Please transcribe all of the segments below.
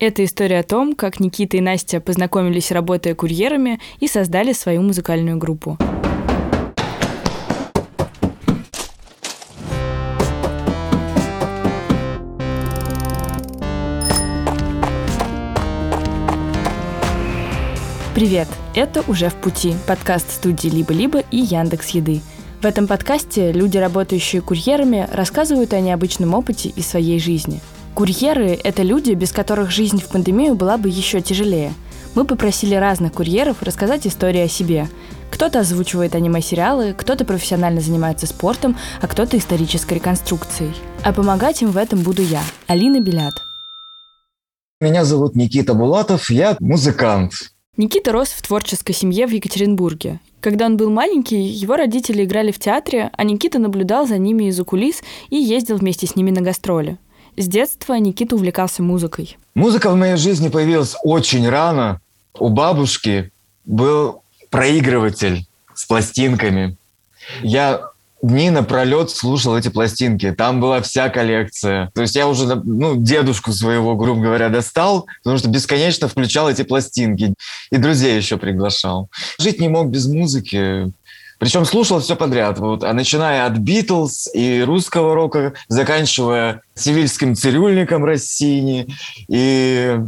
Это история о том, как Никита и Настя познакомились, работая курьерами, и создали свою музыкальную группу. Привет! Это «Уже в пути» – подкаст студии «Либо-либо» и Яндекс Еды. В этом подкасте люди, работающие курьерами, рассказывают о необычном опыте из своей жизни – Курьеры – это люди, без которых жизнь в пандемию была бы еще тяжелее. Мы попросили разных курьеров рассказать истории о себе. Кто-то озвучивает аниме-сериалы, кто-то профессионально занимается спортом, а кто-то исторической реконструкцией. А помогать им в этом буду я, Алина Белят. Меня зовут Никита Булатов, я музыкант. Никита рос в творческой семье в Екатеринбурге. Когда он был маленький, его родители играли в театре, а Никита наблюдал за ними из-за кулис и ездил вместе с ними на гастроли. С детства Никита увлекался музыкой. Музыка в моей жизни появилась очень рано. У бабушки был проигрыватель с пластинками. Я дни напролет слушал эти пластинки. Там была вся коллекция. То есть я уже ну, дедушку своего, грубо говоря, достал, потому что бесконечно включал эти пластинки. И друзей еще приглашал. Жить не мог без музыки. Причем слушал все подряд, вот, а начиная от Битлз и русского рока, заканчивая сивильским цирюльником Россини и,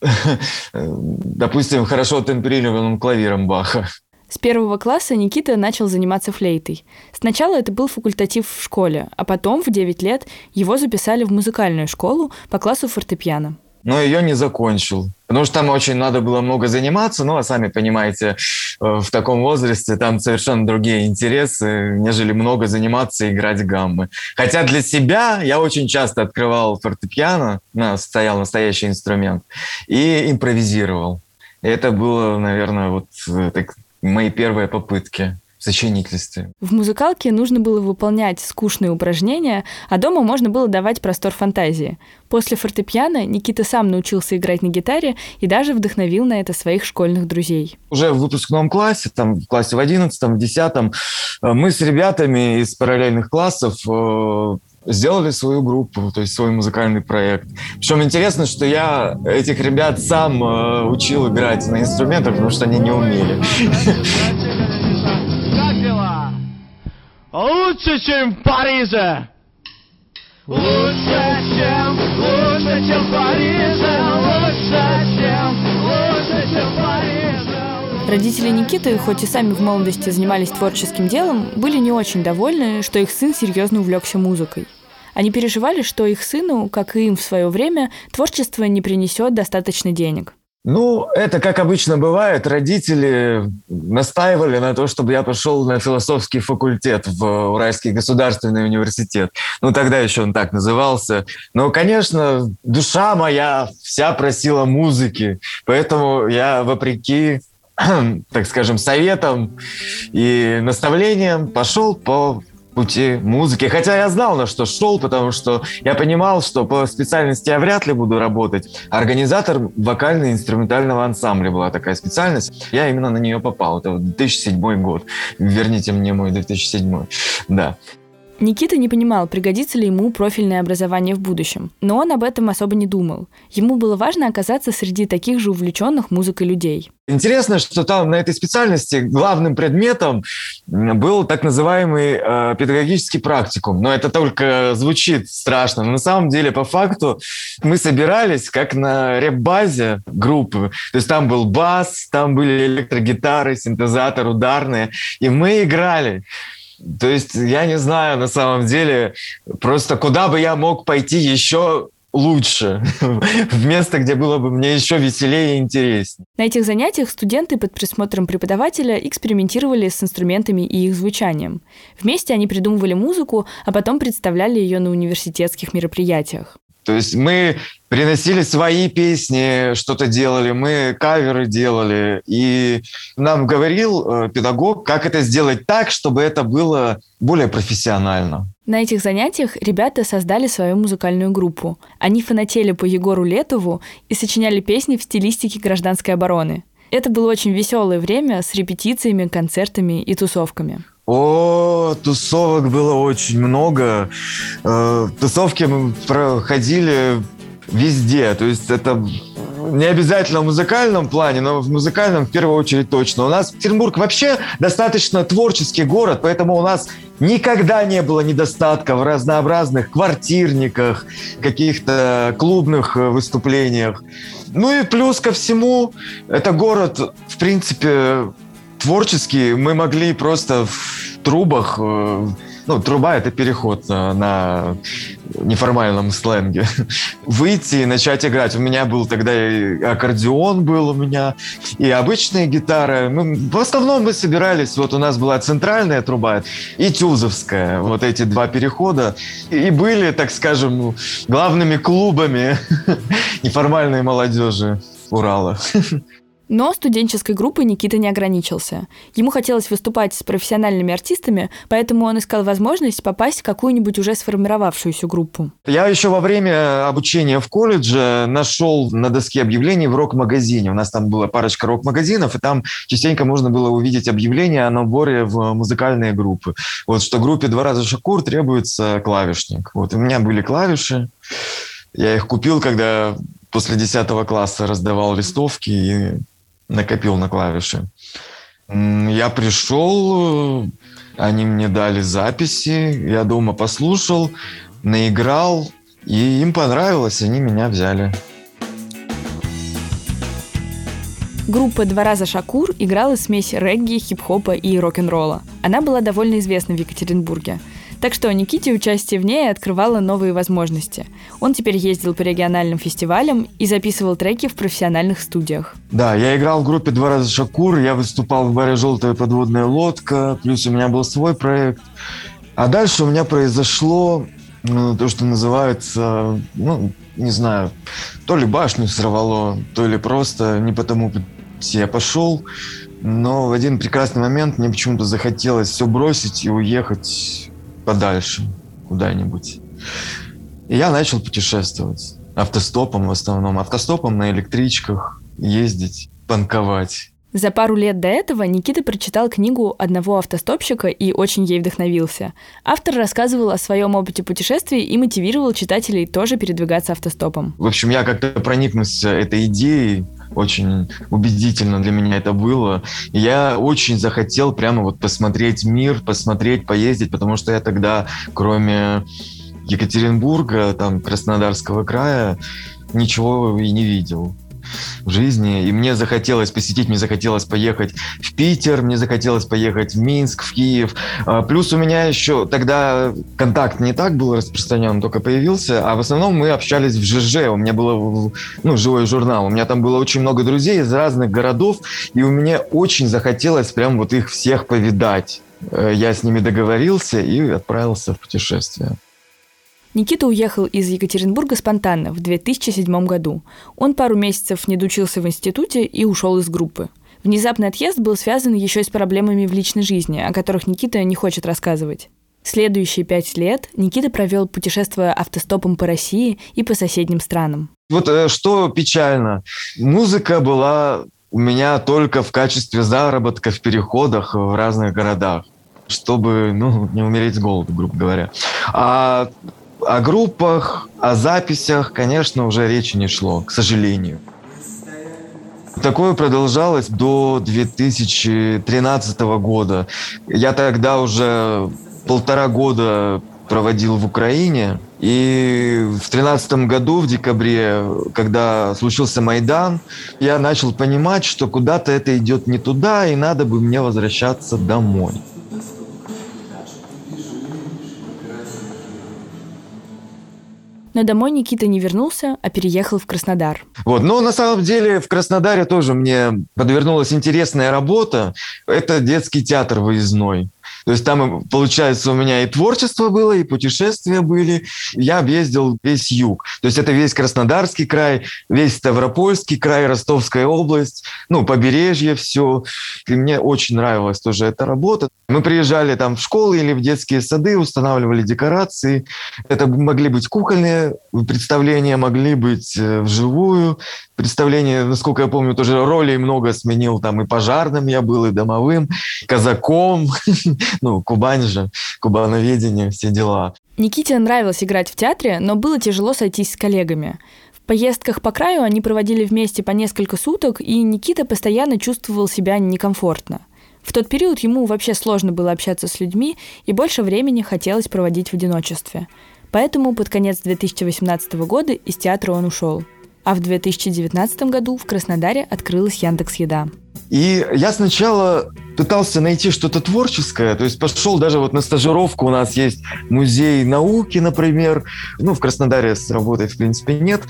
допустим, хорошо темперированным клавиром Баха. С первого класса Никита начал заниматься флейтой. Сначала это был факультатив в школе, а потом в 9 лет его записали в музыкальную школу по классу фортепиано но ее не закончил. Потому что там очень надо было много заниматься, ну, а сами понимаете, э, в таком возрасте там совершенно другие интересы, нежели много заниматься и играть гаммы. Хотя для себя я очень часто открывал фортепиано, стоял настоящий инструмент, и импровизировал. И это было, наверное, вот э, так, мои первые попытки сочинительстве. В музыкалке нужно было выполнять скучные упражнения, а дома можно было давать простор фантазии. После фортепиано Никита сам научился играть на гитаре и даже вдохновил на это своих школьных друзей. Уже в выпускном классе, там в классе в 11 в 10 э, мы с ребятами из параллельных классов э, сделали свою группу, то есть свой музыкальный проект. Причем интересно, что я этих ребят сам э, учил играть на инструментах, потому что они не умели. Лучше, чем в Париже! Лучше, чем, лучше, чем в Париже! Лучше, чем, лучше, чем в Париже! Родители Никиты, хоть и сами в молодости занимались творческим делом, были не очень довольны, что их сын серьезно увлекся музыкой. Они переживали, что их сыну, как и им в свое время, творчество не принесет достаточно денег. Ну, это, как обычно бывает, родители настаивали на то, чтобы я пошел на философский факультет в Уральский государственный университет. Ну, тогда еще он так назывался. Но, конечно, душа моя вся просила музыки, поэтому я, вопреки так скажем, советам и наставлениям пошел по пути музыки. Хотя я знал, на что шел, потому что я понимал, что по специальности я вряд ли буду работать. Организатор вокально-инструментального ансамбля была такая специальность. Я именно на нее попал. Это 2007 год. Верните мне мой 2007. Да. Никита не понимал, пригодится ли ему профильное образование в будущем, но он об этом особо не думал. Ему было важно оказаться среди таких же увлеченных музыкой людей. Интересно, что там на этой специальности главным предметом был так называемый э, педагогический практикум. Но это только звучит страшно. Но на самом деле, по факту, мы собирались как на реп-базе группы. То есть там был бас, там были электрогитары, синтезатор, ударные. И мы играли. То есть я не знаю на самом деле просто куда бы я мог пойти еще лучше, в место, где было бы мне еще веселее и интереснее. На этих занятиях студенты под присмотром преподавателя экспериментировали с инструментами и их звучанием. Вместе они придумывали музыку, а потом представляли ее на университетских мероприятиях. То есть мы приносили свои песни, что-то делали, мы каверы делали. И нам говорил э, педагог, как это сделать так, чтобы это было более профессионально. На этих занятиях ребята создали свою музыкальную группу. Они фанатели по Егору Летову и сочиняли песни в стилистике гражданской обороны. Это было очень веселое время с репетициями, концертами и тусовками. О, тусовок было очень много. Э, тусовки мы проходили везде. То есть это не обязательно в музыкальном плане, но в музыкальном в первую очередь точно. У нас Петербург вообще достаточно творческий город, поэтому у нас никогда не было недостатка в разнообразных квартирниках, каких-то клубных э, выступлениях. Ну и плюс ко всему, это город, в принципе, творческий. Мы могли просто в трубах э, ну, труба — это переход на, на неформальном сленге. Выйти и начать играть. У меня был тогда и аккордеон был у меня, и обычные гитары. Мы, в основном мы собирались, вот у нас была центральная труба и тюзовская. Вот эти два перехода. И были, так скажем, главными клубами неформальной молодежи Урала. Но студенческой группой Никита не ограничился. Ему хотелось выступать с профессиональными артистами, поэтому он искал возможность попасть в какую-нибудь уже сформировавшуюся группу. Я еще во время обучения в колледже нашел на доске объявлений в рок-магазине. У нас там была парочка рок-магазинов, и там частенько можно было увидеть объявления о наборе в музыкальные группы. Вот что группе «Два раза Шакур» требуется клавишник. Вот у меня были клавиши. Я их купил, когда после 10 класса раздавал листовки и накопил на клавиши. Я пришел, они мне дали записи, я дома послушал, наиграл, и им понравилось, они меня взяли. Группа «Два раза Шакур» играла смесь регги, хип-хопа и рок-н-ролла. Она была довольно известна в Екатеринбурге. Так что Никите участие в ней открывало новые возможности. Он теперь ездил по региональным фестивалям и записывал треки в профессиональных студиях. Да, я играл в группе «Два раза Шакур», я выступал в баре «Желтая подводная лодка», плюс у меня был свой проект. А дальше у меня произошло ну, то, что называется, ну, не знаю, то ли башню сорвало, то ли просто не потому я пошел. Но в один прекрасный момент мне почему-то захотелось все бросить и уехать подальше куда-нибудь. И я начал путешествовать автостопом в основном, автостопом на электричках, ездить, банковать. За пару лет до этого Никита прочитал книгу одного автостопщика и очень ей вдохновился. Автор рассказывал о своем опыте путешествий и мотивировал читателей тоже передвигаться автостопом. В общем, я как-то проникнулся этой идеей, очень убедительно для меня это было. Я очень захотел прямо вот посмотреть мир, посмотреть, поездить, потому что я тогда, кроме Екатеринбурга, там, Краснодарского края, ничего и не видел в жизни. И мне захотелось посетить, мне захотелось поехать в Питер, мне захотелось поехать в Минск, в Киев. А, плюс у меня еще тогда контакт не так был распространен, только появился, а в основном мы общались в ЖЖ. У меня было ну, живой журнал. У меня там было очень много друзей из разных городов, и у меня очень захотелось прям вот их всех повидать. Э, я с ними договорился и отправился в путешествие. Никита уехал из Екатеринбурга спонтанно в 2007 году. Он пару месяцев не дучился в институте и ушел из группы. Внезапный отъезд был связан еще и с проблемами в личной жизни, о которых Никита не хочет рассказывать. Следующие пять лет Никита провел путешествуя автостопом по России и по соседним странам. Вот э, что печально. Музыка была у меня только в качестве заработка в переходах в разных городах чтобы ну, не умереть с голоду, грубо говоря. А о группах, о записях, конечно, уже речи не шло, к сожалению. Такое продолжалось до 2013 года. Я тогда уже полтора года проводил в Украине. И в 2013 году, в декабре, когда случился Майдан, я начал понимать, что куда-то это идет не туда, и надо бы мне возвращаться домой. Но домой Никита не вернулся, а переехал в Краснодар. Вот. Но на самом деле в Краснодаре тоже мне подвернулась интересная работа. Это детский театр выездной. То есть там, получается, у меня и творчество было, и путешествия были. Я объездил весь юг. То есть это весь Краснодарский край, весь Ставропольский край, Ростовская область, ну, побережье все. И мне очень нравилась тоже эта работа. Мы приезжали там в школы или в детские сады, устанавливали декорации. Это могли быть кукольные представления, могли быть э, вживую представления. Насколько я помню, тоже ролей много сменил. Там и пожарным я был, и домовым, казаком. ну, Кубань же, кубановедение, все дела. Никите нравилось играть в театре, но было тяжело сойтись с коллегами. поездках по краю они проводили вместе по несколько суток, и Никита постоянно чувствовал себя некомфортно. В тот период ему вообще сложно было общаться с людьми, и больше времени хотелось проводить в одиночестве. Поэтому под конец 2018 года из театра он ушел. А в 2019 году в Краснодаре открылась Яндекс Еда. И я сначала пытался найти что-то творческое, то есть пошел даже вот на стажировку, у нас есть музей науки, например, ну, в Краснодаре с работой, в принципе, нет,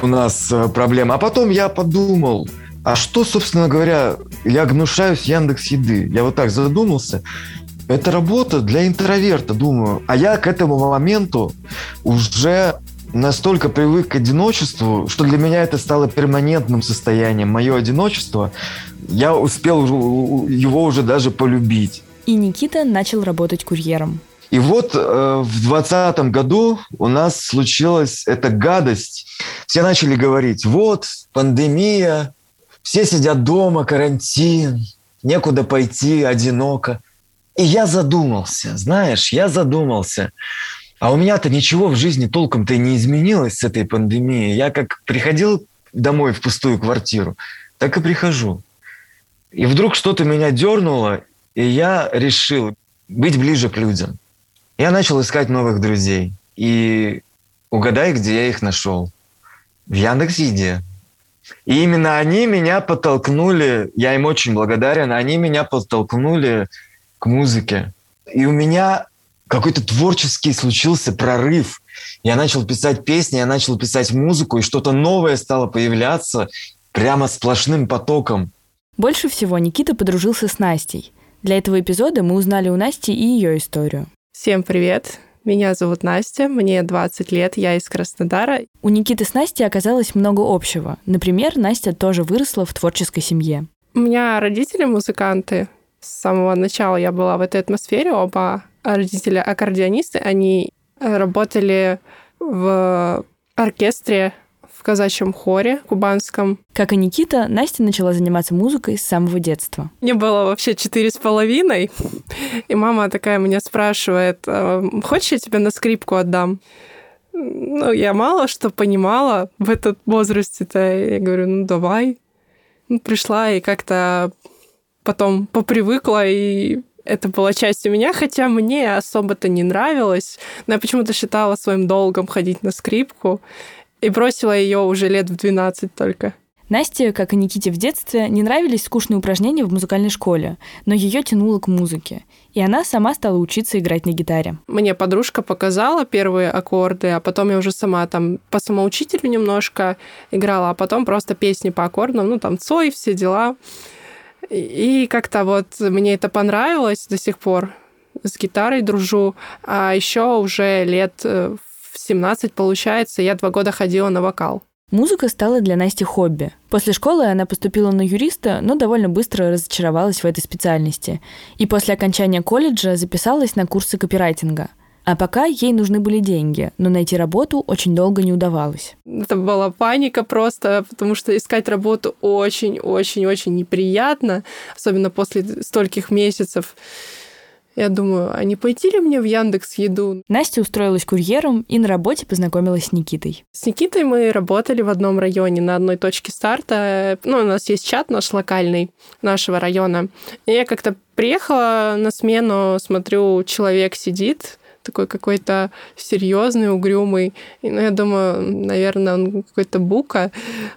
у нас э, проблема. А потом я подумал, а что, собственно говоря, я гнушаюсь Яндекс Еды. Я вот так задумался. Это работа для интроверта, думаю. А я к этому моменту уже настолько привык к одиночеству, что для меня это стало перманентным состоянием. Мое одиночество, я успел его уже даже полюбить. И Никита начал работать курьером. И вот э, в двадцатом году у нас случилась эта гадость. Все начали говорить, вот пандемия, все сидят дома, карантин, некуда пойти, одиноко. И я задумался, знаешь, я задумался. А у меня-то ничего в жизни толком-то и не изменилось с этой пандемией. Я как приходил домой в пустую квартиру, так и прихожу. И вдруг что-то меня дернуло, и я решил быть ближе к людям. Я начал искать новых друзей. И угадай, где я их нашел. В Яндекс.Еде. И именно они меня подтолкнули, я им очень благодарен, они меня подтолкнули к музыке. И у меня какой-то творческий случился прорыв. Я начал писать песни, я начал писать музыку, и что-то новое стало появляться прямо сплошным потоком. Больше всего Никита подружился с Настей. Для этого эпизода мы узнали у Насти и ее историю. Всем привет! Меня зовут Настя, мне 20 лет, я из Краснодара. У Никиты с Настей оказалось много общего. Например, Настя тоже выросла в творческой семье. У меня родители музыканты. С самого начала я была в этой атмосфере, оба родители аккордеонисты, они работали в оркестре в казачьем хоре кубанском. Как и Никита, Настя начала заниматься музыкой с самого детства. Мне было вообще четыре с половиной, и мама такая меня спрашивает, «А, хочешь, я тебе на скрипку отдам? Ну, я мало что понимала в этот возрасте-то. Я говорю, ну, давай. Ну, пришла и как-то потом попривыкла и это была частью меня, хотя мне особо-то не нравилось. Но я почему-то считала своим долгом ходить на скрипку и бросила ее уже лет в 12 только. Насте, как и Никите в детстве, не нравились скучные упражнения в музыкальной школе, но ее тянуло к музыке, и она сама стала учиться играть на гитаре. Мне подружка показала первые аккорды, а потом я уже сама там по самоучителю немножко играла, а потом просто песни по аккордам, ну там Цой, все дела. И как-то вот мне это понравилось до сих пор. С гитарой дружу. А еще уже лет э, в 17, получается, я два года ходила на вокал. Музыка стала для Насти хобби. После школы она поступила на юриста, но довольно быстро разочаровалась в этой специальности. И после окончания колледжа записалась на курсы копирайтинга – а пока ей нужны были деньги, но найти работу очень долго не удавалось. Это была паника просто, потому что искать работу очень-очень-очень неприятно, особенно после стольких месяцев. Я думаю, а не пойти ли мне в Яндекс Еду? Настя устроилась курьером и на работе познакомилась с Никитой. С Никитой мы работали в одном районе на одной точке старта. Ну, у нас есть чат наш локальный нашего района. И я как-то приехала на смену, смотрю, человек сидит, такой какой-то серьезный, угрюмый. И, ну, я думаю, наверное, он какой-то бука.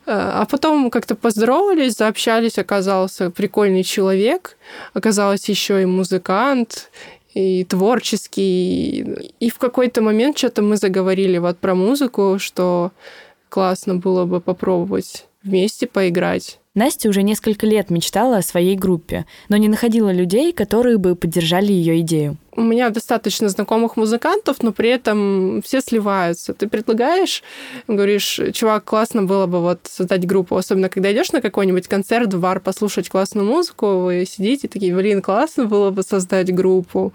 А, а потом как-то поздоровались, заобщались, оказался прикольный человек, оказалось еще и музыкант, и творческий. И в какой-то момент что-то мы заговорили вот про музыку, что классно было бы попробовать вместе поиграть. Настя уже несколько лет мечтала о своей группе, но не находила людей, которые бы поддержали ее идею. У меня достаточно знакомых музыкантов, но при этом все сливаются. Ты предлагаешь, говоришь, чувак, классно было бы вот создать группу, особенно когда идешь на какой-нибудь концерт в бар послушать классную музыку, вы сидите такие, блин, классно было бы создать группу.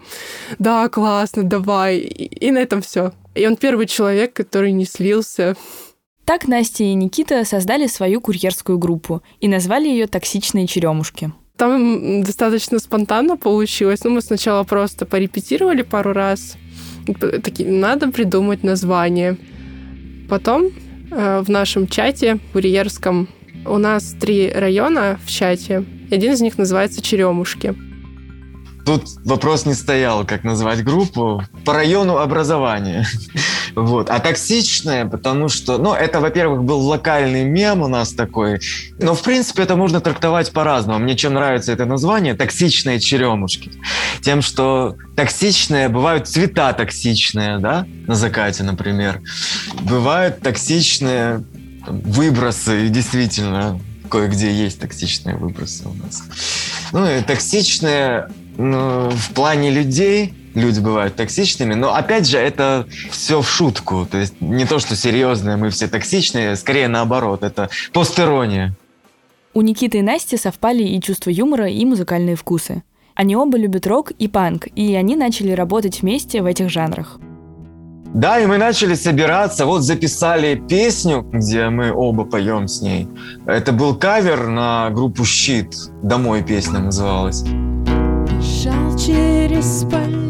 Да, классно, давай. И, и на этом все. И он первый человек, который не слился. Так Настя и Никита создали свою курьерскую группу и назвали ее «Токсичные черемушки». Там достаточно спонтанно получилось. Ну, мы сначала просто порепетировали пару раз. Такие, надо придумать название. Потом э, в нашем чате курьерском. У нас три района в чате. Один из них называется Черемушки. Тут вопрос не стоял, как назвать группу. По району образования. Вот. А токсичная, потому что, ну, это, во-первых, был локальный мем у нас такой. Но, в принципе, это можно трактовать по-разному. Мне чем нравится это название? Токсичные черемушки. Тем, что токсичные, бывают цвета токсичные, да, на закате, например. Бывают токсичные выбросы, действительно, кое-где есть токсичные выбросы у нас. Ну и токсичные ну, в плане людей люди бывают токсичными, но опять же это все в шутку, то есть не то, что серьезные, мы все токсичные, скорее наоборот, это постерония. У Никиты и Насти совпали и чувство юмора, и музыкальные вкусы. Они оба любят рок и панк, и они начали работать вместе в этих жанрах. Да, и мы начали собираться, вот записали песню, где мы оба поем с ней. Это был кавер на группу «Щит», «Домой» песня называлась. Бежал через поля,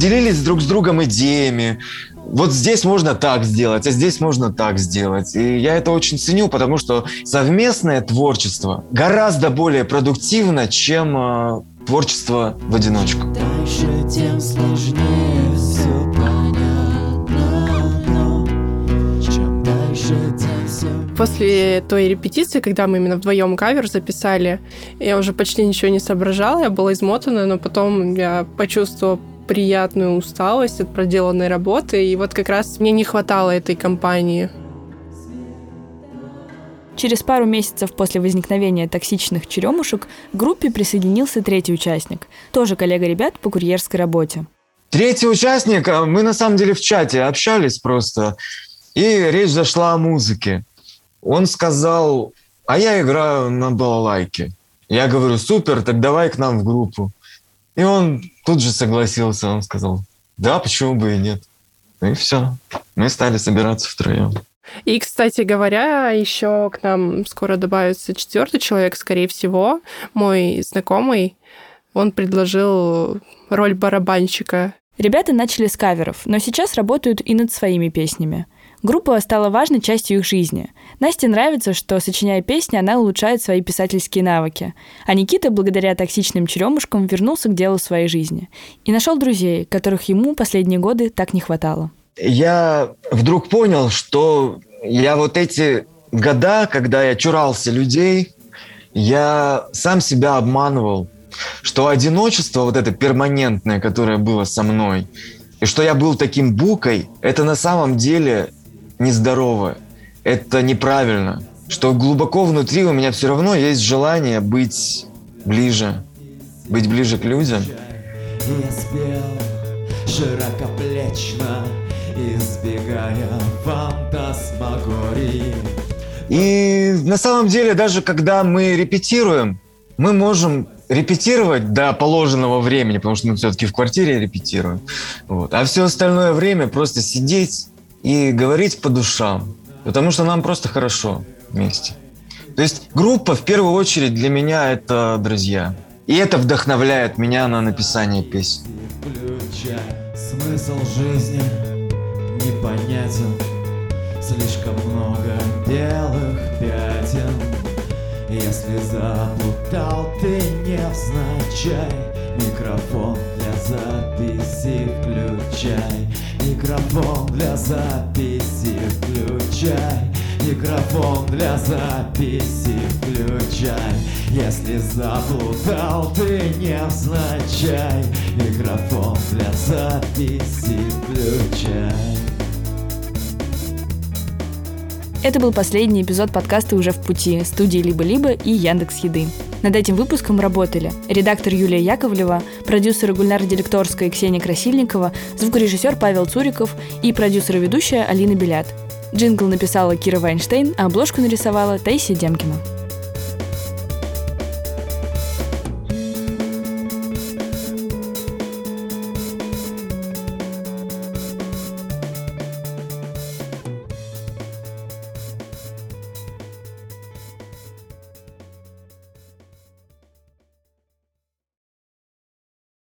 Делились друг с другом идеями, вот здесь можно так сделать, а здесь можно так сделать. И я это очень ценю, потому что совместное творчество гораздо более продуктивно, чем э, творчество в одиночку. Дальше тем сложнее все После той репетиции, когда мы именно вдвоем кавер записали, я уже почти ничего не соображала, я была измотана, но потом я почувствовала приятную усталость от проделанной работы. И вот как раз мне не хватало этой компании. Через пару месяцев после возникновения токсичных черемушек к группе присоединился третий участник, тоже коллега ребят по курьерской работе. Третий участник, а мы на самом деле в чате общались просто, и речь зашла о музыке. Он сказал, а я играю на балалайке. Я говорю, супер, так давай к нам в группу. И он тут же согласился, он сказал, да, почему бы и нет. Ну и все. Мы стали собираться втроем. И, кстати говоря, еще к нам скоро добавится четвертый человек, скорее всего, мой знакомый. Он предложил роль барабанщика. Ребята начали с каверов, но сейчас работают и над своими песнями. Группа стала важной частью их жизни. Насте нравится, что, сочиняя песни, она улучшает свои писательские навыки. А Никита, благодаря токсичным черемушкам, вернулся к делу своей жизни. И нашел друзей, которых ему последние годы так не хватало. Я вдруг понял, что я вот эти года, когда я чурался людей, я сам себя обманывал, что одиночество вот это перманентное, которое было со мной, и что я был таким букой, это на самом деле нездорово, это неправильно, что глубоко внутри у меня все равно есть желание быть ближе, быть ближе к людям. Я спел широкоплечно, избегая фантасмагории. И на самом деле, даже когда мы репетируем, мы можем репетировать до положенного времени, потому что мы все-таки в квартире репетируем. Вот. А все остальное время просто сидеть и говорить по душам, потому что нам просто хорошо вместе. То есть группа в первую очередь для меня это друзья. И это вдохновляет меня на написание песен. Смысл жизни непонятен, слишком много белых пятен. Если заплутал ты невзначай, микрофон записи включай. Микрофон для записи включай. Микрофон для записи включай. Если заплутал, ты не означай Микрофон для записи включай Это был последний эпизод подкаста «Уже в пути» студии «Либо-либо» и Яндекс Еды. Над этим выпуском работали редактор Юлия Яковлева, продюсеры Гульнара Директорская Ксения Красильникова, звукорежиссер Павел Цуриков и продюсер и ведущая Алина Белят. Джингл написала Кира Вайнштейн, а обложку нарисовала Таисия Демкина.